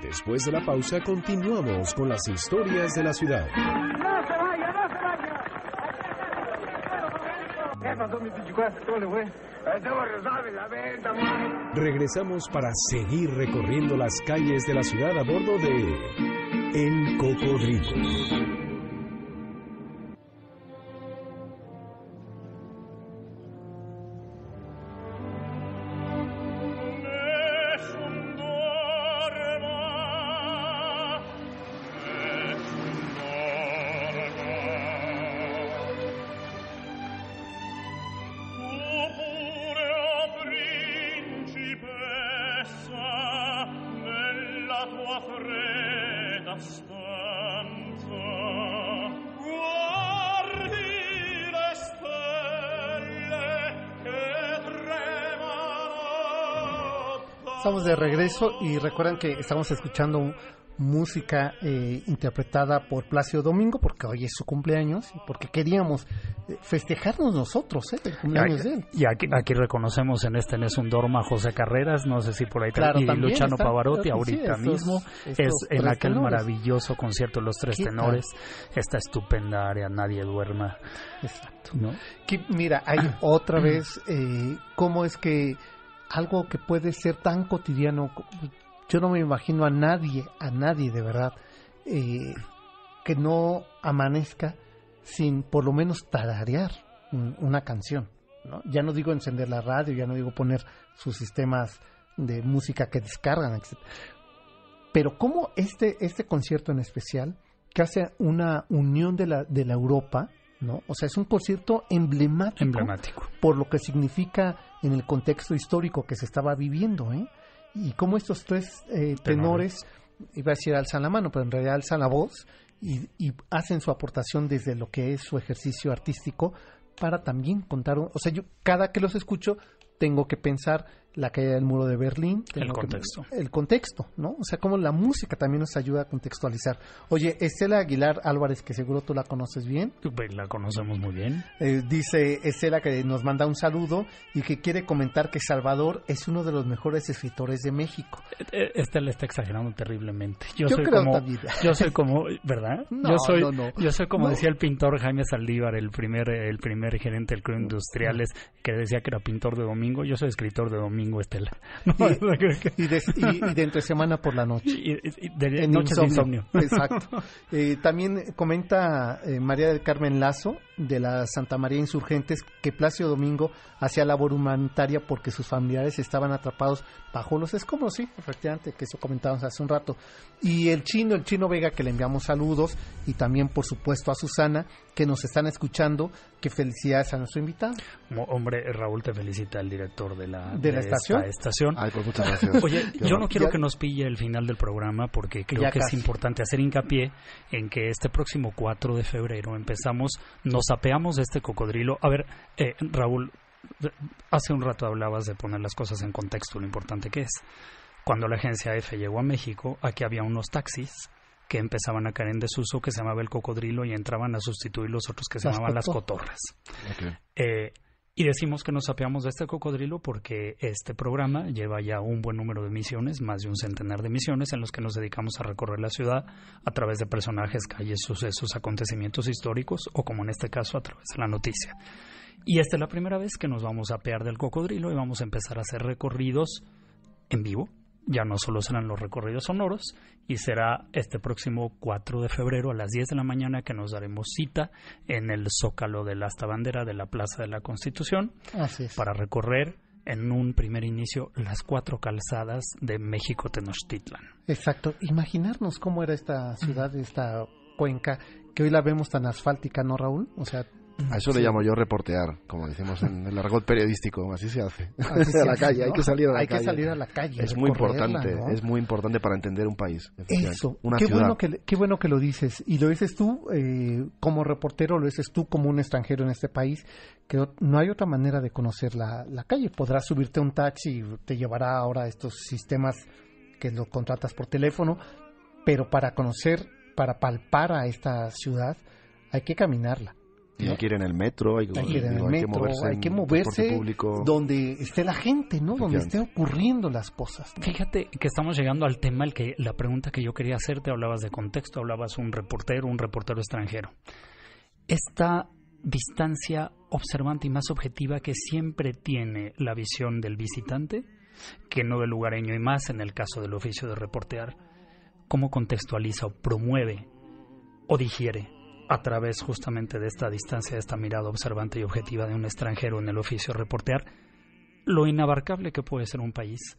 Después de la pausa continuamos con las historias de la ciudad. ¡No se vaya, no se vaya! Regresamos para seguir recorriendo las calles de la ciudad a bordo de El Cocodrilo. Estamos de regreso y recuerdan que estamos escuchando música eh, interpretada por Placio Domingo porque hoy es su cumpleaños y porque queríamos festejarnos nosotros, ¿eh? El cumpleaños de él. Y aquí, aquí reconocemos en este Nessun Dorma a José Carreras, no sé si por ahí Claro, y también Luciano están- Pavarotti sí, ahorita estos- mismo estos es en aquel tenores. maravilloso concierto de los tres ¿Qué tal? tenores esta estupenda área Nadie duerma Exacto. ¿no? Que, mira, hay otra vez eh, cómo es que algo que puede ser tan cotidiano, co- yo no me imagino a nadie, a nadie de verdad, eh, que no amanezca sin por lo menos tararear un- una canción. ¿no? Ya no digo encender la radio, ya no digo poner sus sistemas de música que descargan, etc. Pero cómo este, este concierto en especial, que hace una unión de la, de la Europa, ¿no? O sea, es un concierto emblemático, emblemático por lo que significa en el contexto histórico que se estaba viviendo, ¿eh? Y cómo estos tres eh, tenores, iba a decir alzan la mano, pero en realidad alzan la voz y, y hacen su aportación desde lo que es su ejercicio artístico para también contar, o sea, yo cada que los escucho tengo que pensar la caída del muro de Berlín, El que- contexto. el contexto, ¿no? O sea, cómo la música también nos ayuda a contextualizar. Oye, Estela Aguilar Álvarez, que seguro tú la conoces bien, Pues la conocemos muy bien eh, dice Estela que nos manda un saludo y que quiere comentar que Salvador es uno de los mejores escritores de México. Eh, Este le está exagerando terriblemente. Yo, Yo soy creo como, también. yo soy como, ¿verdad? No, yo soy, no, no. yo soy como decía el pintor Jaime Saldívar, el primer, el primer gerente del Club Industriales, que decía que era pintor de domingo. Yo soy escritor de domingo domingo, Estela. [LAUGHS] y, de, entre semana por la noche. Y, de noches de insomnio. Exacto. [LAUGHS] Eh, también comenta eh, María del Carmen Lazo de la Santa María Insurgentes que Placio Domingo hacía labor humanitaria porque sus familiares estaban atrapados bajo los escombros, sí, efectivamente, que eso comentábamos hace un rato. Y el chino, el chino Vega, que le enviamos saludos, y también, por supuesto, a Susana, que nos están escuchando, que felicidades a nuestro invitado. Hombre, Raúl te felicita el director de la, ¿De la estación. estación. Ay, pues muchas gracias. Oye, yo no quiero que nos pille el final del programa porque creo que es importante hacer hincapié en que este próximo 4 de febrero empezamos, nos apeamos de este cocodrilo. A ver, eh, Raúl, hace un rato hablabas de poner las cosas en contexto, lo importante que es. Cuando la agencia F llegó a México, aquí había unos taxis que empezaban a caer en desuso que se llamaba el cocodrilo y entraban a sustituir los otros que se llamaban las cotorras. Eh, y decimos que nos apeamos de este cocodrilo porque este programa lleva ya un buen número de misiones, más de un centenar de misiones, en los que nos dedicamos a recorrer la ciudad a través de personajes, calles, sucesos, acontecimientos históricos o, como en este caso, a través de la noticia. Y esta es la primera vez que nos vamos a apear del cocodrilo y vamos a empezar a hacer recorridos en vivo. Ya no solo serán los recorridos sonoros, y será este próximo 4 de febrero a las 10 de la mañana que nos daremos cita en el Zócalo de la Asta Bandera de la Plaza de la Constitución para recorrer en un primer inicio las cuatro calzadas de México Tenochtitlan. Exacto, imaginarnos cómo era esta ciudad, esta cuenca, que hoy la vemos tan asfáltica, ¿no, Raúl? O sea, a eso le llamo yo reportear, como decimos en el argot periodístico, así se hace. a [LAUGHS] la calle, hay que salir a la hay calle. que salir a la calle. Es muy importante, es muy importante para entender un país. Eso, una qué, Bueno que, qué bueno que lo dices. Y lo dices tú eh, como reportero, lo dices tú como un extranjero en este país, que no hay otra manera de conocer la, la calle. Podrás subirte a un taxi y te llevará ahora a estos sistemas que lo contratas por teléfono, pero para conocer, para palpar a esta ciudad, hay que caminarla hay que ir en el metro, hay, que, ir en el metro, hay que moverse, donde esté la gente, ¿no? Donde esté ocurriendo las cosas. Fíjate que estamos llegando al tema, el que la pregunta que yo quería hacerte, hablabas de contexto, hablabas un reportero, un reportero extranjero. Esta distancia observante y más objetiva que siempre tiene la visión del visitante, que no del lugareño y más en el caso del oficio de reportear, ¿cómo contextualiza o promueve o digiere a través justamente de esta distancia, de esta mirada observante y objetiva de un extranjero en el oficio reportear, lo inabarcable que puede ser un país,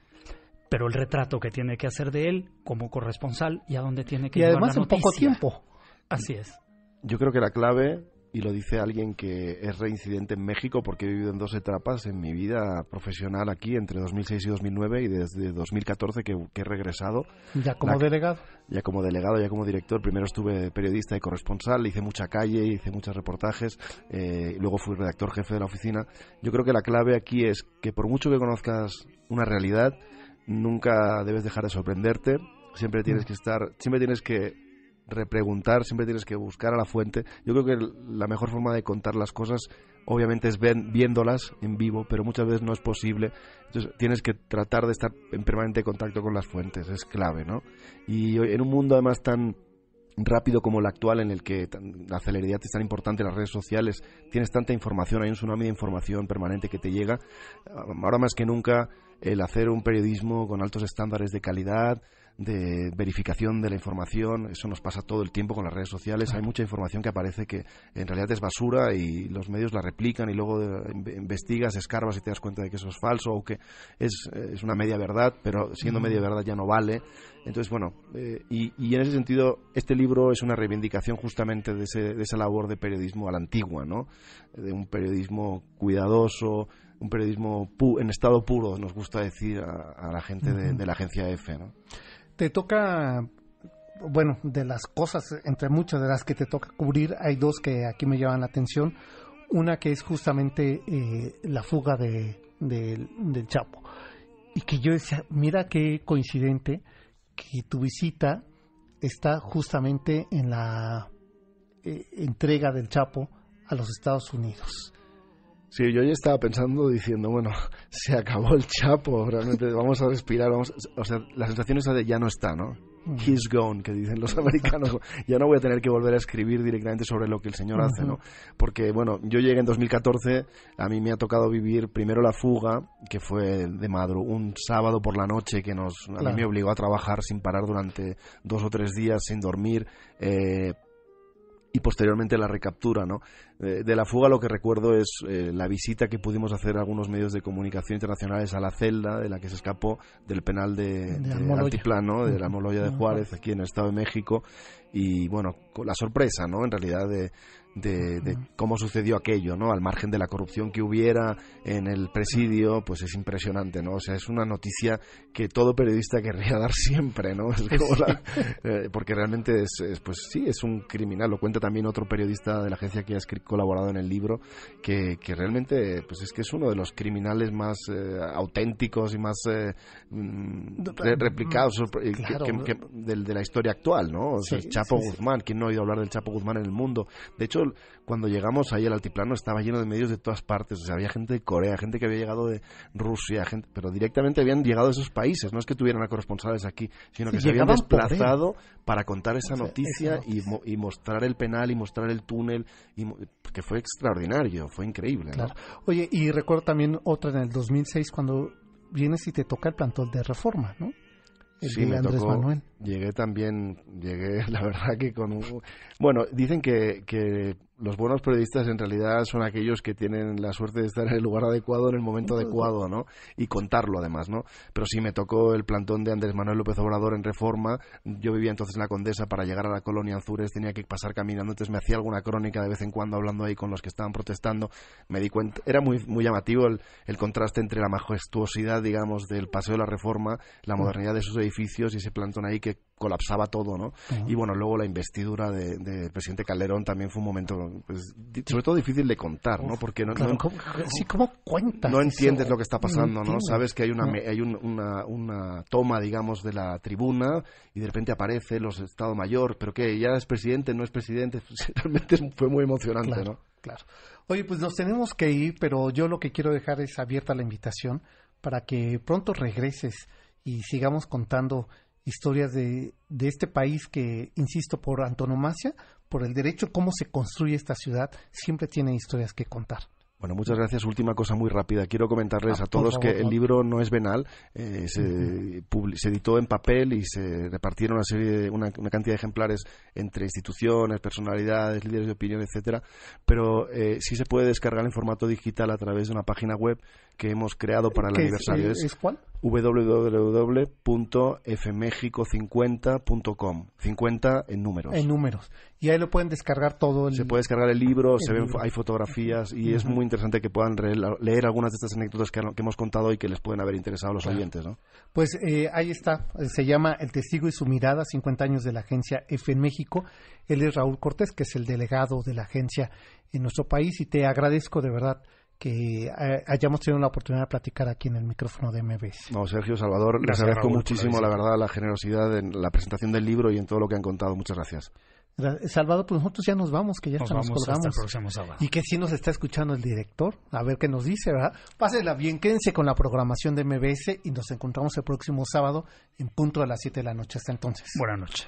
pero el retrato que tiene que hacer de él como corresponsal y a dónde tiene que y llevar además la en poco tiempo. Así es. Yo creo que la clave y lo dice alguien que es reincidente en México porque he vivido en dos etapas en mi vida profesional aquí entre 2006 y 2009 y desde 2014 que, he regresado. Ya como delegado. Ya como delegado, ya como director. Primero estuve periodista y corresponsal, hice mucha calle, hice muchos reportajes, eh, luego fui redactor jefe de la oficina. Yo creo que la clave aquí es que por mucho que conozcas una realidad, nunca debes dejar de sorprenderte. Siempre tienes mm. que estar, siempre tienes que repreguntar, siempre tienes que buscar a la fuente. Yo creo que la mejor forma de contar las cosas, obviamente, es viéndolas en vivo, pero muchas veces no es posible. Entonces tienes que tratar de estar en permanente contacto con las fuentes, es clave, ¿no? Y en un mundo además tan rápido como el actual en el que la celeridad es tan importante, las redes sociales, tienes tanta información, hay un tsunami de información permanente que te llega. Ahora más que nunca el hacer un periodismo con altos estándares de calidad, de verificación de la información. Eso nos pasa todo el tiempo con las redes sociales. Hay mucha información que aparece que en realidad es basura y los medios la replican y luego eh, investigas, escarbas y te das cuenta de que eso es falso o que es, eh, es una media verdad, pero siendo media verdad ya no vale. Entonces, bueno, eh, y, y, en ese sentido, este libro es una reivindicación justamente de, ese, de esa labor de periodismo a la antigua, ¿no? De un periodismo cuidadoso, un periodismo en estado puro, nos gusta decir a, la gente de, de, la agencia EFE, ¿no? Te toca, bueno, de las cosas, entre muchas de las que te toca cubrir, hay dos que aquí me llaman la atención. Una que es justamente eh, la fuga de, del Chapo. Y que yo decía, mira qué coincidente que tu visita está justamente en la eh, entrega del Chapo a los Estados Unidos. Sí, yo ya estaba pensando diciendo, bueno, [LAUGHS] se acabó el chapo, realmente vamos a respirar, vamos, o sea, la sensación esa de ya no está, ¿no? he's gone, que dicen los [LAUGHS] americanos. ya no voy a tener que volver a escribir directamente sobre lo que el Señor hace, ¿no? Porque, bueno, yo llegué en 2014, a mí me ha tocado vivir primero la fuga, que fue de madro, un sábado por la noche que nos, a mí me obligó a trabajar sin parar durante dos o tres días, sin dormir, eh, y posteriormente la recaptura, ¿no? Eh, de la fuga lo que recuerdo es eh, la visita que pudimos hacer a algunos medios de comunicación internacionales a la celda de la que se escapó del penal de, de, Altiplano, de la Moloya de Juárez, aquí en el Estado de México, y bueno, con la sorpresa, ¿no? En realidad de, de, cómo sucedió aquello, ¿no? Al margen de la corrupción que hubiera en el presidio, pues es impresionante, ¿no? O sea, es una noticia que todo periodista querría [LAUGHS] dar siempre, ¿no? Eh, porque realmente es, pues sí, es un criminal. Lo cuenta también otro periodista de la agencia que ha colaborado en el libro, que, que realmente, pues es que es uno de los criminales más eh, auténticos y más eh, replicados de, la historia actual, ¿no? O sea, Chapo Guzmán, ¿quién no ha oído hablar del Chapo Guzmán en el mundo? De hecho, cuando llegamos ahí al altiplano estaba lleno de medios de todas partes, o sea, había gente de Corea, gente que había llegado de Rusia, gente, pero directamente habían llegado de esos países, no es que tuvieran a corresponsales aquí, sino que se habían desplazado para contar esa noticia, Y, mostrar el penal y mostrar el túnel, y, que fue extraordinario, fue increíble. Oye, y recuerdo también otra en el 2006 cuando vienes y te toca el plantón de reforma, ¿no? Sí, me tocó, Llegué también, llegué, [LAUGHS] la verdad que con un... Bueno, dicen que, que los buenos periodistas en realidad son aquellos que tienen la suerte de estar en el lugar adecuado en el momento adecuado, ¿no? Y contarlo además, ¿no? Pero sí me tocó el plantón de Andrés Manuel López Obrador en Reforma. Yo vivía entonces en la Condesa, para llegar a la colonia Azures tenía que pasar caminando, entonces me hacía alguna crónica de vez en cuando hablando ahí con los que estaban protestando. Me di cuenta, era muy, muy llamativo el, el contraste entre la majestuosidad, digamos, del Paseo de la Reforma, la modernidad de sus edificios y ese plantón ahí que colapsaba todo, ¿no? Y bueno, luego la investidura del de, presidente Calderón también fue un momento, pues, sobre todo difícil de contar, ¿no? Porque no, sí, ¿cómo cuentas? No entiendes lo que está pasando, ¿no? Sabes que hay una, hay una, una toma, digamos, de la tribuna y de repente aparece los Estado Mayor, pero que ya es presidente, no es presidente, [LAUGHS] realmente fue muy emocionante, ¿no? Claro. Oye, pues nos tenemos que ir, pero yo lo que quiero dejar es abierta la invitación para que pronto regreses y sigamos contando historias de, de este país que, insisto, por antonomasia, por el derecho, cómo se construye esta ciudad, siempre tiene historias que contar. Bueno, muchas gracias. Última cosa muy rápida. Quiero comentarles ah, a todos que el libro no es venal. Eh, se, editó en papel y se repartieron una, serie una, cantidad de ejemplares entre instituciones, personalidades, líderes de opinión, etcétera. Pero eh, sí se puede descargar en formato digital a través de una página web que hemos creado para el aniversario. Es, ¿Es cuál? www.fmexico50.com. 50 en números. En números. Y ahí lo pueden descargar todo. Se puede descargar el libro, se ven, hay fotografías y es muy interesante que puedan leer, algunas de estas anécdotas que, hemos contado y que les pueden haber interesado a los oyentes. ¿no? Pues eh, ahí está. Se llama El Testigo y su Mirada, 50 años de la agencia F en México. Él es Raúl Cortés, que es el delegado de la agencia en nuestro país y te agradezco de verdad que eh, hayamos tenido la oportunidad de platicar aquí en el micrófono de MBS. No, Sergio Salvador, les agradezco muchísimo, la verdad, la generosidad en la presentación del libro y en todo lo que han contado. Muchas gracias. Salvador, pues nosotros ya nos vamos, que ya nos estamos colgamos. Y que si nos está escuchando el director, a ver qué nos dice, ¿verdad? Pásenla bien, quédense con la programación de MBS y nos encontramos el próximo sábado en punto a las 7 de la noche. Hasta entonces. Buenas noches.